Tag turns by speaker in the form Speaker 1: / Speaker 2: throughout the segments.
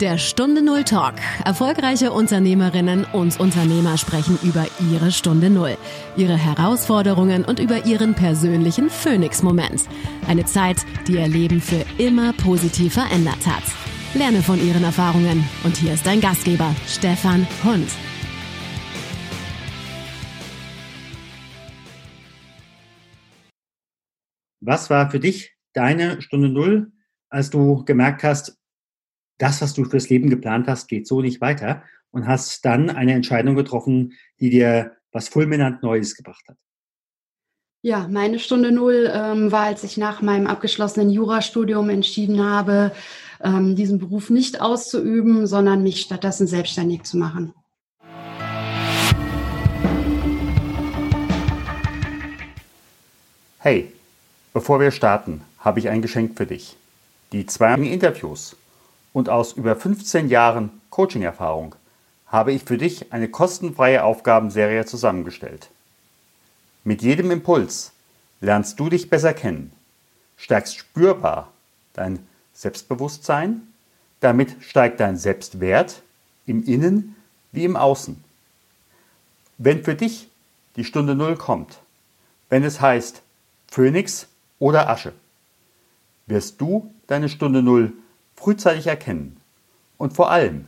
Speaker 1: Der Stunde Null Talk. Erfolgreiche Unternehmerinnen und Unternehmer sprechen über ihre Stunde Null, ihre Herausforderungen und über ihren persönlichen Phoenix-Moment. Eine Zeit, die ihr Leben für immer positiv verändert hat. Lerne von ihren Erfahrungen. Und hier ist dein Gastgeber, Stefan Hund.
Speaker 2: Was war für dich deine Stunde Null, als du gemerkt hast, das, was du fürs Leben geplant hast, geht so nicht weiter und hast dann eine Entscheidung getroffen, die dir was fulminant Neues gebracht hat?
Speaker 3: Ja, meine Stunde Null ähm, war, als ich nach meinem abgeschlossenen Jurastudium entschieden habe, ähm, diesen Beruf nicht auszuüben, sondern mich stattdessen selbstständig zu machen.
Speaker 4: Hey, bevor wir starten, habe ich ein Geschenk für dich. Die zwei Interviews und aus über 15 Jahren Coaching-Erfahrung habe ich für dich eine kostenfreie Aufgabenserie zusammengestellt. Mit jedem Impuls lernst du dich besser kennen, stärkst spürbar dein Selbstbewusstsein, damit steigt dein Selbstwert im Innen wie im Außen. Wenn für dich die Stunde Null kommt, wenn es heißt Phönix oder Asche, wirst du deine Stunde Null frühzeitig erkennen. Und vor allem,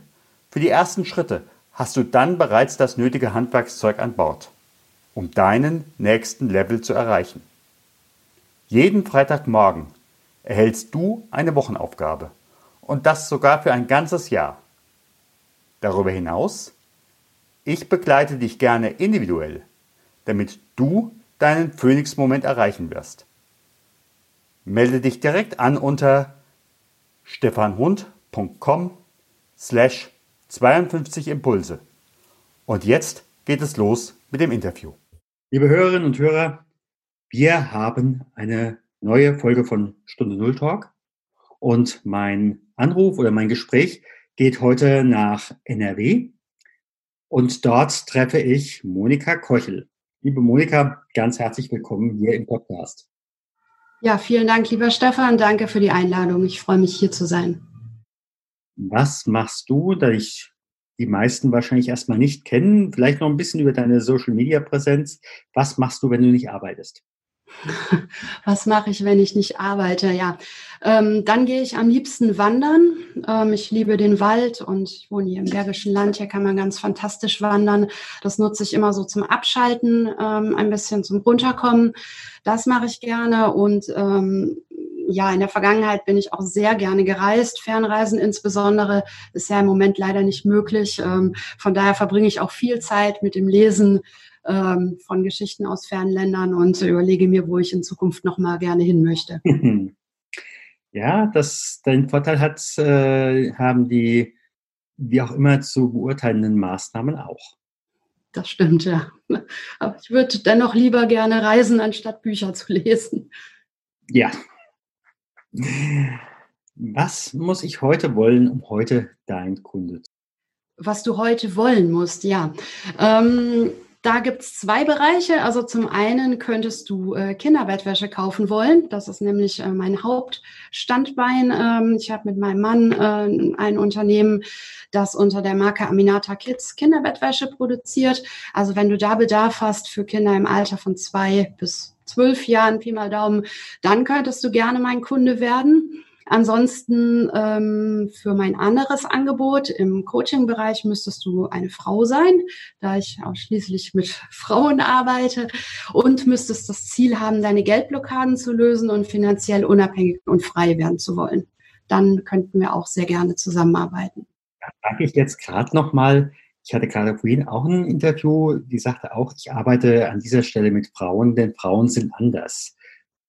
Speaker 4: für die ersten Schritte hast du dann bereits das nötige Handwerkszeug an Bord, um deinen nächsten Level zu erreichen. Jeden Freitagmorgen erhältst du eine Wochenaufgabe und das sogar für ein ganzes Jahr. Darüber hinaus, ich begleite dich gerne individuell, damit du deinen Phoenix-Moment erreichen wirst. Melde dich direkt an unter stefanhund.com slash 52 Impulse. Und jetzt geht es los mit dem Interview.
Speaker 2: Liebe Hörerinnen und Hörer, wir haben eine neue Folge von Stunde Null Talk und mein Anruf oder mein Gespräch geht heute nach NRW und dort treffe ich Monika Kochel. Liebe Monika, ganz herzlich willkommen hier im Podcast.
Speaker 3: Ja, vielen Dank, lieber Stefan. Danke für die Einladung. Ich freue mich, hier zu sein.
Speaker 2: Was machst du, da ich die meisten wahrscheinlich erstmal nicht kennen, vielleicht noch ein bisschen über deine Social-Media-Präsenz. Was machst du, wenn du nicht arbeitest?
Speaker 3: Was mache ich, wenn ich nicht arbeite? Ja, ähm, dann gehe ich am liebsten wandern. Ähm, ich liebe den Wald und ich wohne hier im Bergischen Land. Hier kann man ganz fantastisch wandern. Das nutze ich immer so zum Abschalten, ähm, ein bisschen zum Runterkommen. Das mache ich gerne und ähm, ja, in der Vergangenheit bin ich auch sehr gerne gereist. Fernreisen insbesondere ist ja im Moment leider nicht möglich. Ähm, von daher verbringe ich auch viel Zeit mit dem Lesen ähm, von Geschichten aus fernen Ländern und überlege mir, wo ich in Zukunft noch mal gerne hin möchte.
Speaker 2: Ja, das, den Vorteil hat, äh, haben die, wie auch immer zu beurteilenden Maßnahmen auch.
Speaker 3: Das stimmt, ja. Aber ich würde dennoch lieber gerne reisen, anstatt Bücher zu lesen.
Speaker 2: Ja. Was muss ich heute wollen, um heute dein Kunde zu
Speaker 3: sein? Was du heute wollen musst, ja. Ähm, da gibt es zwei Bereiche. Also zum einen könntest du äh, Kinderbettwäsche kaufen wollen. Das ist nämlich äh, mein Hauptstandbein. Ähm, ich habe mit meinem Mann äh, ein Unternehmen, das unter der Marke Aminata Kids Kinderbettwäsche produziert. Also wenn du da Bedarf hast für Kinder im Alter von zwei bis zwölf Jahren, Pi mal Daumen, dann könntest du gerne mein Kunde werden. Ansonsten ähm, für mein anderes Angebot im Coaching-Bereich müsstest du eine Frau sein, da ich ausschließlich mit Frauen arbeite und müsstest das Ziel haben, deine Geldblockaden zu lösen und finanziell unabhängig und frei werden zu wollen. Dann könnten wir auch sehr gerne zusammenarbeiten.
Speaker 2: Da frage ich jetzt gerade noch mal. Ich hatte gerade vorhin auch ein Interview, die sagte auch, ich arbeite an dieser Stelle mit Frauen, denn Frauen sind anders.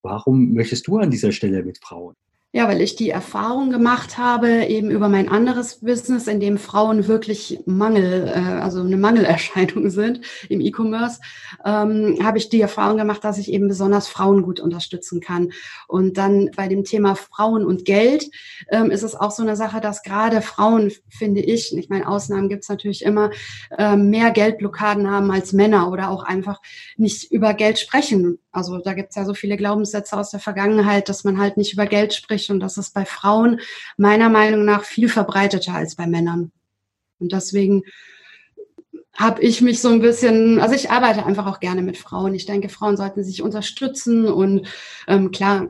Speaker 2: Warum möchtest du an dieser Stelle mit Frauen?
Speaker 3: Ja, weil ich die Erfahrung gemacht habe, eben über mein anderes Business, in dem Frauen wirklich Mangel, äh, also eine Mangelerscheinung sind im E-Commerce, ähm, habe ich die Erfahrung gemacht, dass ich eben besonders Frauen gut unterstützen kann. Und dann bei dem Thema Frauen und Geld ähm, ist es auch so eine Sache, dass gerade Frauen, finde ich, ich meine, Ausnahmen gibt es natürlich immer, äh, mehr Geldblockaden haben als Männer oder auch einfach nicht über Geld sprechen. Also da gibt es ja so viele Glaubenssätze aus der Vergangenheit, dass man halt nicht über Geld spricht schwierig und das ist bei Frauen meiner Meinung nach viel verbreiteter als bei Männern. Und deswegen habe ich mich so ein bisschen, also ich arbeite einfach auch gerne mit Frauen. Ich denke, Frauen sollten sich unterstützen und ähm, klar,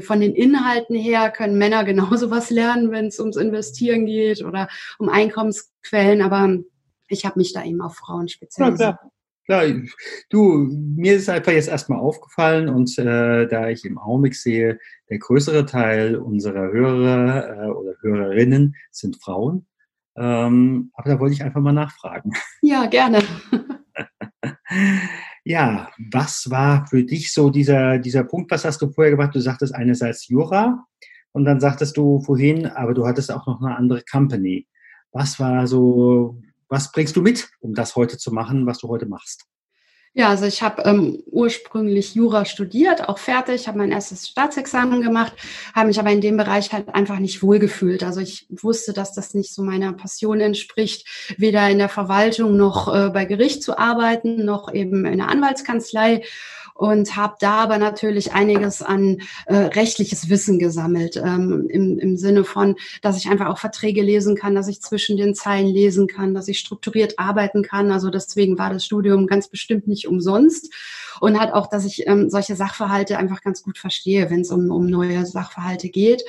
Speaker 3: von den Inhalten her können Männer genauso was lernen, wenn es ums Investieren geht oder um Einkommensquellen, aber ich habe mich da eben auf Frauen spezialisiert. Ja, klar.
Speaker 2: Klar, du, mir ist einfach jetzt erstmal aufgefallen und äh, da ich im Augenblick sehe, der größere Teil unserer Hörer äh, oder Hörerinnen sind Frauen. Ähm, aber da wollte ich einfach mal nachfragen.
Speaker 3: Ja, gerne.
Speaker 2: ja, was war für dich so dieser, dieser Punkt? Was hast du vorher gemacht? Du sagtest einerseits Jura und dann sagtest du vorhin, aber du hattest auch noch eine andere Company. Was war so, was bringst du mit, um das heute zu machen, was du heute machst?
Speaker 3: Ja, also ich habe ähm, ursprünglich Jura studiert, auch fertig, habe mein erstes Staatsexamen gemacht, habe mich aber in dem Bereich halt einfach nicht wohlgefühlt. Also ich wusste, dass das nicht so meiner Passion entspricht, weder in der Verwaltung noch äh, bei Gericht zu arbeiten, noch eben in der Anwaltskanzlei und habe da aber natürlich einiges an äh, rechtliches Wissen gesammelt, ähm, im, im Sinne von, dass ich einfach auch Verträge lesen kann, dass ich zwischen den Zeilen lesen kann, dass ich strukturiert arbeiten kann. Also deswegen war das Studium ganz bestimmt nicht umsonst und hat auch, dass ich ähm, solche Sachverhalte einfach ganz gut verstehe, wenn es um, um neue Sachverhalte geht.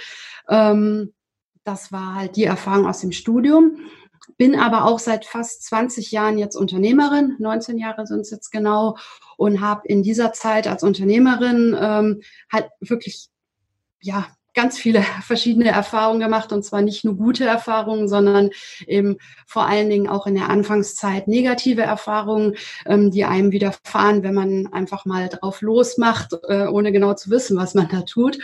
Speaker 3: Ähm, das war halt die Erfahrung aus dem Studium bin aber auch seit fast 20 Jahren jetzt Unternehmerin, 19 Jahre sind es jetzt genau, und habe in dieser Zeit als Unternehmerin ähm, halt wirklich ja ganz viele verschiedene Erfahrungen gemacht und zwar nicht nur gute Erfahrungen, sondern eben vor allen Dingen auch in der Anfangszeit negative Erfahrungen, ähm, die einem widerfahren, wenn man einfach mal drauf losmacht, äh, ohne genau zu wissen, was man da tut.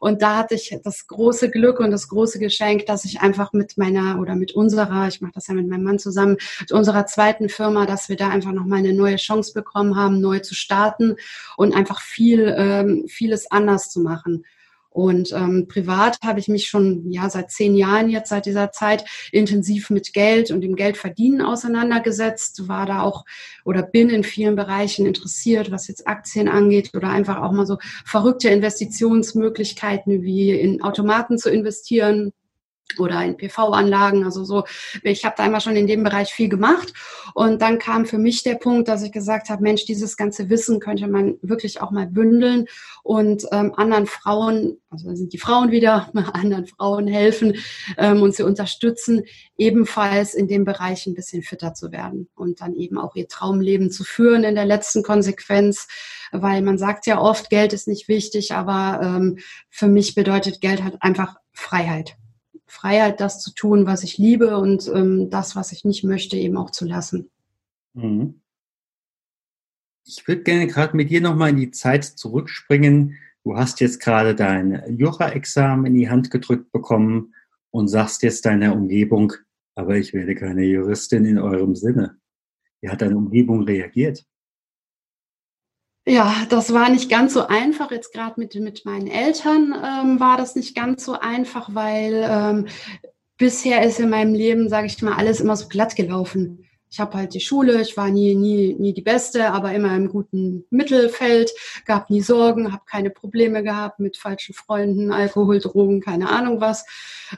Speaker 3: Und da hatte ich das große Glück und das große Geschenk, dass ich einfach mit meiner oder mit unserer, ich mache das ja mit meinem Mann zusammen, mit unserer zweiten Firma, dass wir da einfach nochmal eine neue Chance bekommen haben, neu zu starten und einfach viel, ähm, vieles anders zu machen. Und ähm, privat habe ich mich schon ja seit zehn Jahren jetzt seit dieser Zeit intensiv mit Geld und dem Geldverdienen auseinandergesetzt, war da auch oder bin in vielen Bereichen interessiert, was jetzt Aktien angeht oder einfach auch mal so verrückte Investitionsmöglichkeiten wie in Automaten zu investieren, oder in PV-Anlagen, also so. Ich habe da einmal schon in dem Bereich viel gemacht und dann kam für mich der Punkt, dass ich gesagt habe, Mensch, dieses ganze Wissen könnte man wirklich auch mal bündeln und ähm, anderen Frauen, also sind die Frauen wieder, anderen Frauen helfen ähm, und sie unterstützen, ebenfalls in dem Bereich ein bisschen fitter zu werden und dann eben auch ihr Traumleben zu führen in der letzten Konsequenz, weil man sagt ja oft, Geld ist nicht wichtig, aber ähm, für mich bedeutet Geld halt einfach Freiheit. Freiheit, das zu tun, was ich liebe und ähm, das, was ich nicht möchte, eben auch zu lassen. Mhm.
Speaker 2: Ich würde gerne gerade mit dir nochmal in die Zeit zurückspringen. Du hast jetzt gerade dein Jura-Examen in die Hand gedrückt bekommen und sagst jetzt deiner Umgebung, aber ich werde keine Juristin in eurem Sinne. Wie hat deine Umgebung reagiert?
Speaker 3: Ja, das war nicht ganz so einfach. Jetzt gerade mit, mit meinen Eltern ähm, war das nicht ganz so einfach, weil ähm, bisher ist in meinem Leben, sage ich mal, alles immer so glatt gelaufen. Ich habe halt die Schule, ich war nie, nie, nie die Beste, aber immer im guten Mittelfeld, gab nie Sorgen, habe keine Probleme gehabt mit falschen Freunden, Alkohol, Drogen, keine Ahnung was.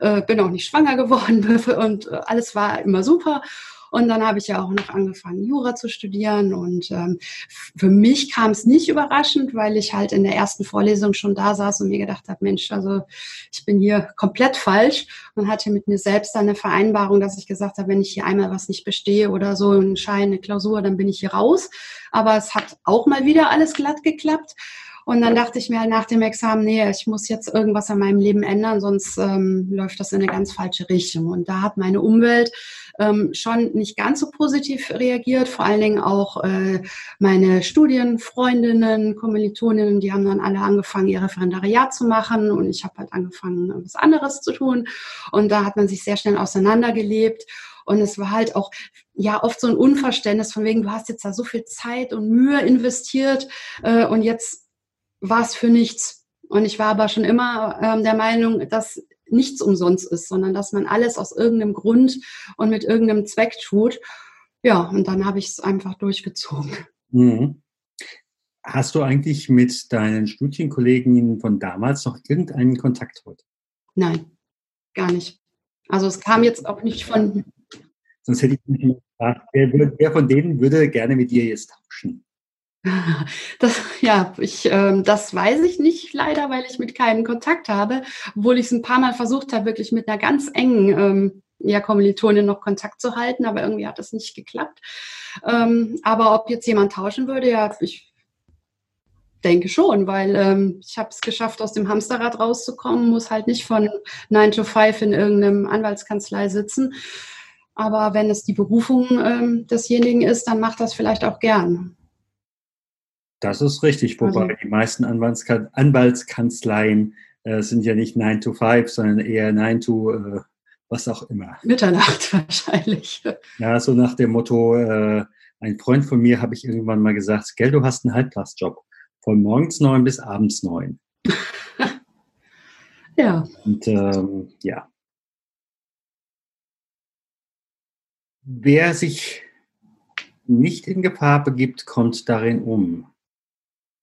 Speaker 3: Äh, bin auch nicht schwanger geworden und äh, alles war immer super. Und dann habe ich ja auch noch angefangen, Jura zu studieren. Und ähm, für mich kam es nicht überraschend, weil ich halt in der ersten Vorlesung schon da saß und mir gedacht habe, Mensch, also ich bin hier komplett falsch und hatte mit mir selbst eine Vereinbarung, dass ich gesagt habe, wenn ich hier einmal was nicht bestehe oder so, ein Schein, eine Klausur, dann bin ich hier raus. Aber es hat auch mal wieder alles glatt geklappt. Und dann dachte ich mir halt nach dem Examen, nee, ich muss jetzt irgendwas an meinem Leben ändern, sonst ähm, läuft das in eine ganz falsche Richtung. Und da hat meine Umwelt ähm, schon nicht ganz so positiv reagiert. Vor allen Dingen auch äh, meine Studienfreundinnen, Kommilitoninnen, die haben dann alle angefangen, ihr Referendariat zu machen und ich habe halt angefangen, was anderes zu tun. Und da hat man sich sehr schnell auseinandergelebt. Und es war halt auch ja oft so ein Unverständnis von wegen, du hast jetzt da so viel Zeit und Mühe investiert äh, und jetzt war es für nichts. Und ich war aber schon immer ähm, der Meinung, dass nichts umsonst ist, sondern dass man alles aus irgendeinem Grund und mit irgendeinem Zweck tut. Ja, und dann habe ich es einfach durchgezogen.
Speaker 2: Mhm. Hast du eigentlich mit deinen Studienkollegen von damals noch irgendeinen Kontakt heute?
Speaker 3: Nein, gar nicht. Also es kam jetzt auch nicht von.
Speaker 2: Sonst hätte ich mich gefragt, wer, wer, von denen würde gerne mit dir jetzt tauschen?
Speaker 3: Das, ja, ich, äh, das weiß ich nicht leider, weil ich mit keinem Kontakt habe, obwohl ich es ein paar Mal versucht habe, wirklich mit einer ganz engen ähm, ja, Kommilitonin noch Kontakt zu halten, aber irgendwie hat das nicht geklappt. Ähm, aber ob jetzt jemand tauschen würde, ja, ich denke schon, weil ähm, ich habe es geschafft, aus dem Hamsterrad rauszukommen, muss halt nicht von 9 to 5 in irgendeinem Anwaltskanzlei sitzen. Aber wenn es die Berufung ähm, desjenigen ist, dann macht das vielleicht auch gern.
Speaker 2: Das ist richtig, wobei also, die meisten Anwaltskan Anwaltskanzleien äh, sind ja nicht 9 to 5, sondern eher 9 to äh, was auch immer.
Speaker 3: Mitternacht wahrscheinlich.
Speaker 2: Ja, so nach dem Motto, äh, ein Freund von mir habe ich irgendwann mal gesagt, gell, du hast einen Halbtagsjob. Von morgens neun bis abends neun.
Speaker 3: ja.
Speaker 2: Und ähm, ja. Wer sich nicht in Gefahr begibt, kommt darin um.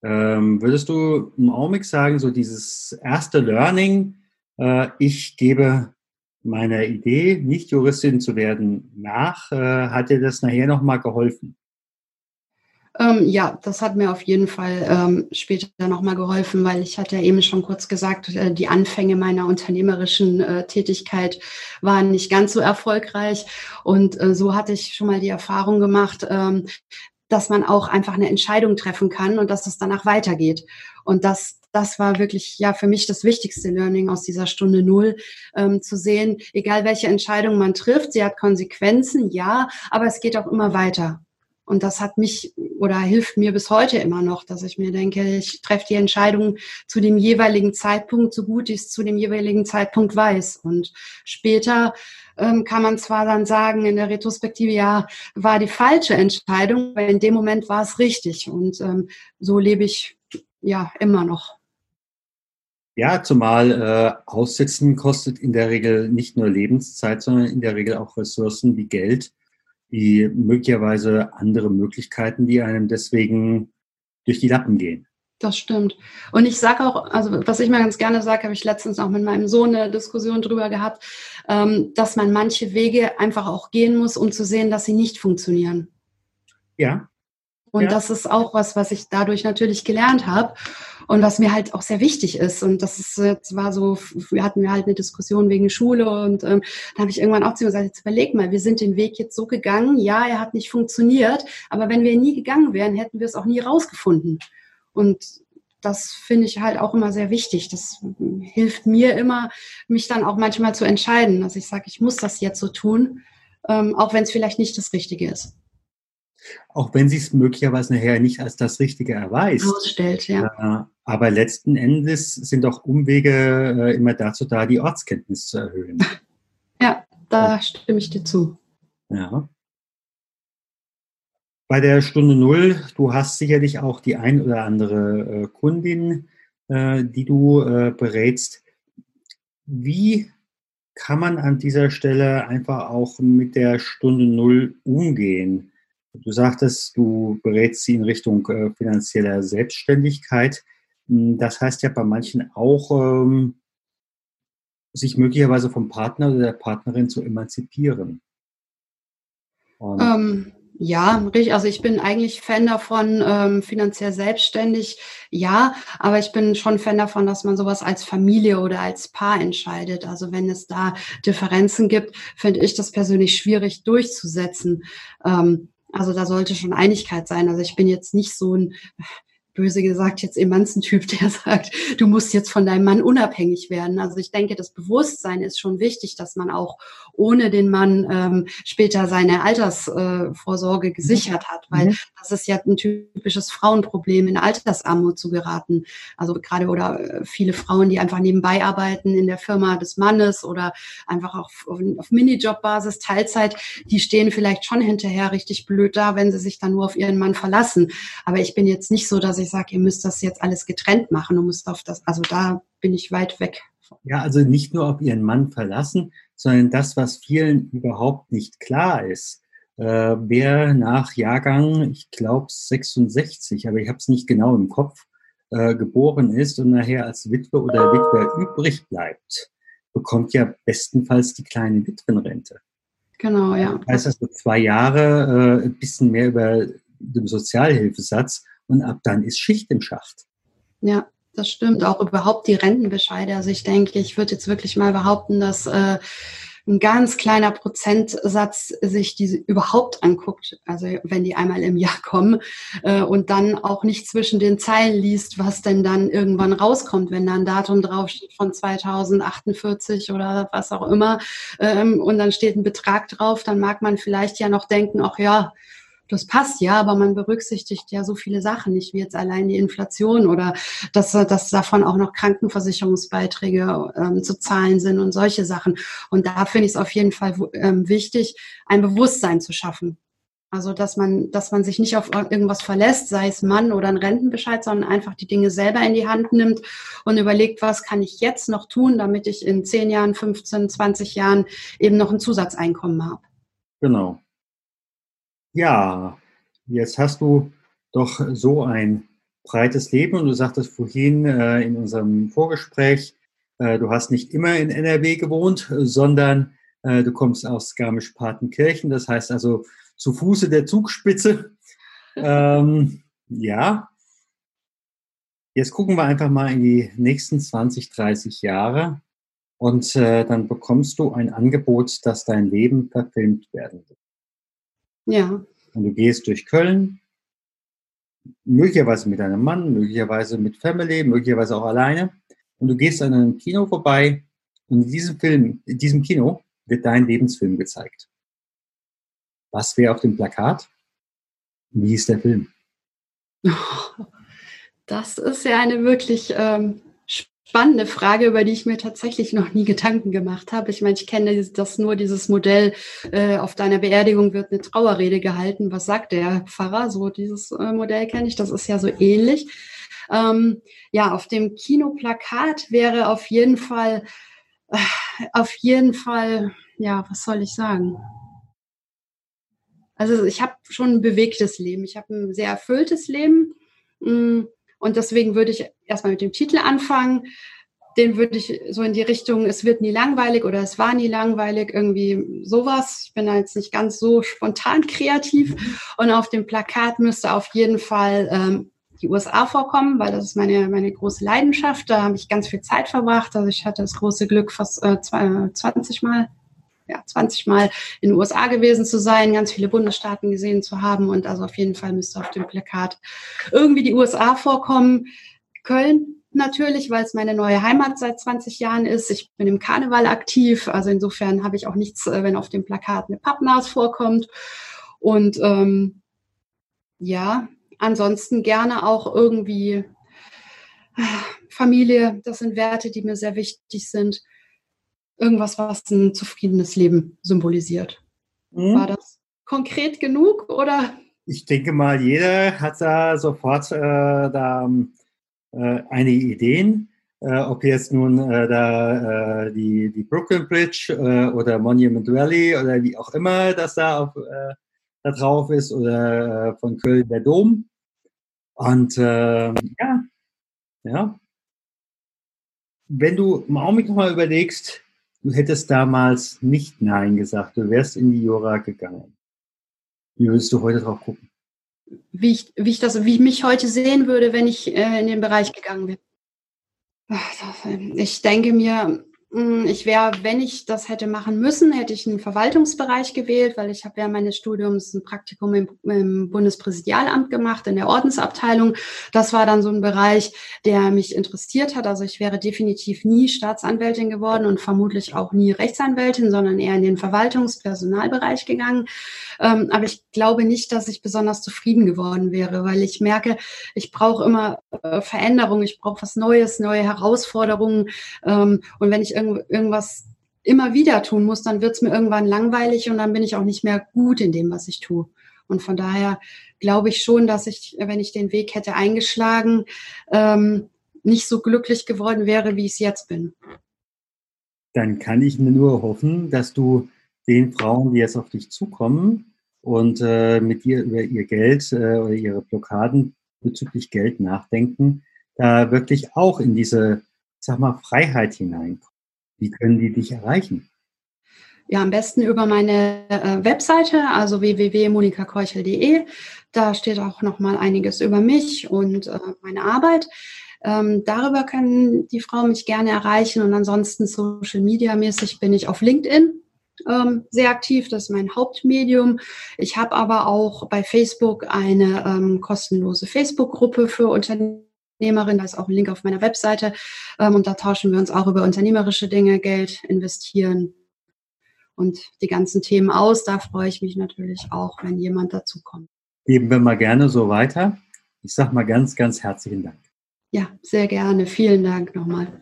Speaker 2: Ähm, würdest du im Augenblick sagen, so dieses erste Learning, äh, ich gebe meiner Idee, nicht Juristin zu werden, nach, äh, hat dir das nachher nochmal geholfen?
Speaker 3: Ähm, ja, das hat mir auf jeden Fall ähm, später nochmal geholfen, weil ich hatte ja eben schon kurz gesagt, äh, die Anfänge meiner unternehmerischen äh, Tätigkeit waren nicht ganz so erfolgreich. Und äh, so hatte ich schon mal die Erfahrung gemacht, ähm, dass man auch einfach eine Entscheidung treffen kann und dass es danach weitergeht. Und das, das war wirklich ja für mich das wichtigste Learning aus dieser Stunde Null, ähm, zu sehen, egal welche Entscheidung man trifft, sie hat Konsequenzen, ja, aber es geht auch immer weiter. Und das hat mich oder hilft mir bis heute immer noch, dass ich mir denke, ich treffe die Entscheidung zu dem jeweiligen Zeitpunkt, so gut ich es zu dem jeweiligen Zeitpunkt weiß. Und später ähm, kann man zwar dann sagen, in der Retrospektive, ja, war die falsche Entscheidung, weil in dem Moment war es richtig. Und ähm, so lebe ich ja immer noch.
Speaker 2: Ja, zumal äh, Aussitzen kostet in der Regel nicht nur Lebenszeit, sondern in der Regel auch Ressourcen wie Geld die möglicherweise andere Möglichkeiten, die einem deswegen durch die Lappen gehen.
Speaker 3: Das stimmt. Und ich sage auch, also was ich mal ganz gerne sage, habe ich letztens auch mit meinem Sohn eine Diskussion drüber gehabt, ähm, dass man manche Wege einfach auch gehen muss, um zu sehen, dass sie nicht funktionieren.
Speaker 2: Ja.
Speaker 3: Und ja. das ist auch was, was ich dadurch natürlich gelernt habe und was mir halt auch sehr wichtig ist. Und das ist jetzt war so, wir hatten wir halt eine Diskussion wegen Schule und ähm, da habe ich irgendwann auch zu ihm gesagt, jetzt überleg mal, wir sind den Weg jetzt so gegangen, ja, er hat nicht funktioniert, aber wenn wir nie gegangen wären, hätten wir es auch nie rausgefunden. Und das finde ich halt auch immer sehr wichtig. Das hilft mir immer, mich dann auch manchmal zu entscheiden, dass ich sage, ich muss das jetzt so tun, ähm, auch wenn es vielleicht nicht das Richtige ist.
Speaker 2: Auch wenn sie es möglicherweise nachher nicht als das Richtige erweist.
Speaker 3: Ausstellt, ja.
Speaker 2: Äh, aber letzten Endes sind auch Umwege äh, immer dazu da, die Ortskenntnis zu erhöhen.
Speaker 3: Ja, da stimme ich dir zu.
Speaker 2: Ja. Bei der Stunde Null, du hast sicherlich auch die ein oder andere äh, Kundin, die du berätst. Wie kann man an dieser Stelle einfach auch mit der Stunde Null umgehen? Du sagtest, du berätst sie in Richtung äh, finanzieller Selbstständigkeit. Hm, das heißt ja bei manchen auch, ähm, sich möglicherweise vom Partner oder der Partnerin zu emanzipieren.
Speaker 3: Ähm, ja, richtig. Also ich bin eigentlich Fan davon, ähm, finanziell selbstständig, ja, aber ich bin schon Fan davon, dass man sowas als Familie oder als Paar entscheidet. Also wenn es da Differenzen gibt, finde ich das persönlich schwierig durchzusetzen. Ähm, also da sollte schon Einigkeit sein. Also ich bin jetzt nicht so ein böse gesagt jetzt Emanzentyp, der sagt, du musst jetzt von deinem Mann unabhängig werden. Also ich denke, das Bewusstsein ist schon wichtig, dass man auch ohne den Mann ähm, später seine Altersvorsorge äh, gesichert hat, weil mhm. Das ist ja ein typisches Frauenproblem, in Altersarmut zu geraten. Also gerade oder äh, viele Frauen, die einfach nebenbei arbeiten in der Firma des Mannes oder einfach auf, auf, Minijob-Basis, Teilzeit, die stehen vielleicht schon hinterher richtig blöd da, wenn sie sich dann nur auf ihren Mann verlassen. Aber ich bin jetzt nicht so, dass ich sage, ihr müsst das jetzt alles getrennt machen und müsst auf das, also da bin ich weit weg.
Speaker 2: Ja, also nicht nur auf ihren Mann verlassen, sondern das, was vielen überhaupt nicht klar ist. Äh, wer nach Jahrgang, ich glaube 66, aber ich habe es nicht genau im Kopf, äh, geboren ist und nachher als Witwe oder Witwer übrig bleibt, bekommt ja bestenfalls die kleine Witwenrente.
Speaker 3: Genau, ja.
Speaker 2: Das heißt also zwei Jahre, äh, ein bisschen mehr über dem Sozialhilfesatz und ab dann ist Schicht im Schacht.
Speaker 3: Ja, das stimmt. Auch überhaupt die Rentenbescheide. Also ich denke, ich würde jetzt wirklich mal behaupten, dass äh, ein ganz kleiner Prozentsatz sich diese überhaupt anguckt, also wenn die einmal im Jahr kommen äh, und dann auch nicht zwischen den Zeilen liest, was denn dann irgendwann rauskommt, wenn da ein Datum draufsteht von 2048 oder was auch immer ähm, und dann steht ein Betrag drauf, dann mag man vielleicht ja noch denken, ach ja, das passt ja, aber man berücksichtigt ja so viele Sachen nicht, wie jetzt allein die Inflation oder dass, dass davon auch noch Krankenversicherungsbeiträge ähm, zu zahlen sind und solche Sachen. Und da finde ich es auf jeden Fall ähm, wichtig, ein Bewusstsein zu schaffen. Also, dass man, dass man sich nicht auf irgendwas verlässt, sei es Mann oder ein Rentenbescheid, sondern einfach die Dinge selber in die Hand nimmt und überlegt, was kann ich jetzt noch tun, damit ich in 10 Jahren, 15, 20 Jahren eben noch ein Zusatzeinkommen habe.
Speaker 2: Genau. Ja, jetzt hast du doch so ein breites Leben und du sagtest vorhin äh, in unserem Vorgespräch, äh, du hast nicht immer in NRW gewohnt, sondern äh, du kommst aus Garmisch-Partenkirchen, das heißt also zu Fuße der Zugspitze. ähm, ja, jetzt gucken wir einfach mal in die nächsten 20, 30 Jahre und äh, dann bekommst du ein Angebot, dass dein Leben verfilmt werden wird.
Speaker 3: Ja.
Speaker 2: Und du gehst durch Köln, möglicherweise mit deinem Mann, möglicherweise mit Family, möglicherweise auch alleine. Und du gehst an einem Kino vorbei und in diesem Film, in diesem Kino wird dein Lebensfilm gezeigt. Was wäre auf dem Plakat? Wie ist der Film?
Speaker 3: Das ist ja eine wirklich ähm, spannende Frage, über die ich mir tatsächlich noch nie Gedanken gemacht habe. Ich meine, ich kenne das nur, dieses Modell, äh, auf deiner Beerdigung wird eine Trauerrede gehalten. Was sagt der Pfarrer? So dieses äh, Modell kenne ich, das ist ja so ähnlich. Ähm, ja, auf dem Kinoplakat wäre auf jeden Fall, äh, auf jeden Fall, ja, was soll ich sagen? Also ich habe schon ein bewegtes Leben. Ich habe ein sehr erfülltes Leben. Mh, mm, und deswegen würde ich erstmal mit dem Titel anfangen. Den würde ich so in die Richtung, es wird nie langweilig oder es war nie langweilig, irgendwie sowas. Ich bin da jetzt nicht ganz so spontan kreativ. Und auf dem Plakat müsste auf jeden Fall ähm, die USA vorkommen, weil das ist meine, meine große Leidenschaft. Da habe ich ganz viel Zeit verbracht. Also ich hatte das große Glück, fast äh, 20 Mal ja, 20 Mal in den USA gewesen zu sein, ganz viele Bundesstaaten gesehen zu haben und also auf jeden Fall müsste auf dem Plakat irgendwie die USA vorkommen. Köln natürlich, weil es meine neue Heimat seit 20 Jahren ist. Ich bin im Karneval aktiv, also insofern habe ich auch nichts, äh, wenn auf dem Plakat eine Pappnas vorkommt. Und ähm, ja, ansonsten gerne auch irgendwie äh, Familie, das sind Werte, die mir sehr wichtig sind irgendwas, was ein zufriedenes Leben symbolisiert. Mhm. War das konkret genug oder?
Speaker 2: Ich denke mal, jeder hat da sofort äh, da äh, eine Ideen. Äh, ob jetzt nun äh, da äh, die, die Brooklyn Bridge äh, oder Monument Valley oder wie auch immer das da, auf, da drauf ist oder von Köln der Dom. Und ähm, ja, ja. Wenn du im Augenblick nochmal überlegst, du hättest damals nicht Nein gesagt, du wärst in die Jura gegangen. Wie würdest du heute drauf gucken?
Speaker 3: Wie ich, wie ich, das, wie ich mich heute sehen würde, wenn ich äh, in den Bereich gegangen bin. Ich denke mir, ich wäre, wenn ich das hätte machen müssen, hätte ich einen Verwaltungsbereich gewählt, weil ich habe während meines Studiums ein Praktikum im, im, Bundespräsidialamt gemacht, in der Ordensabteilung. Das war dann so ein Bereich, der mich interessiert hat. Also ich wäre definitiv nie Staatsanwältin geworden und vermutlich auch nie Rechtsanwältin, sondern eher in den Verwaltungspersonalbereich gegangen. Ähm, aber ich glaube nicht, dass ich besonders zufrieden geworden wäre, weil ich merke, ich brauche immer äh, Veränderung, ich brauche was Neues, neue Herausforderungen. Ähm, und wenn ich irgendwas immer wieder tun muss, dann wird es mir irgendwann langweilig und dann bin ich auch nicht mehr gut in dem, was ich tue. Und von daher glaube ich schon, dass ich, wenn ich den Weg hätte eingeschlagen, ähm, nicht so glücklich geworden wäre, wie ich es jetzt bin.
Speaker 2: Dann kann ich nur hoffen, dass du den Frauen, die jetzt auf dich zukommen, und äh, mit dir über ihr Geld äh, oder ihre Blockaden bezüglich Geld nachdenken, da wirklich auch in diese, sag mal, Freiheit hineinkommen. Wie können die dich erreichen?
Speaker 3: Ja, am besten über meine äh, Webseite, also www.monikakeuchel.de. Da steht auch noch mal einiges über mich und äh, meine Arbeit. Ähm, darüber können die Frauen mich gerne erreichen und ansonsten Social Media mäßig bin ich auf LinkedIn ähm, sehr aktiv. Das ist mein Hauptmedium. Ich habe aber auch bei Facebook eine ähm, kostenlose Facebook-Gruppe für Unternehmerinnen. Da ist auch ein Link auf meiner Webseite. Ähm, und da tauschen wir uns auch über unternehmerische Dinge, Geld, investieren und die ganzen Themen aus. Da freue ich mich natürlich auch, wenn jemand dazu kommt.
Speaker 2: Geben wir mal gerne so weiter. Ich sage mal ganz, ganz herzlichen Dank.
Speaker 3: Ja, sehr gerne. Vielen Dank nochmal.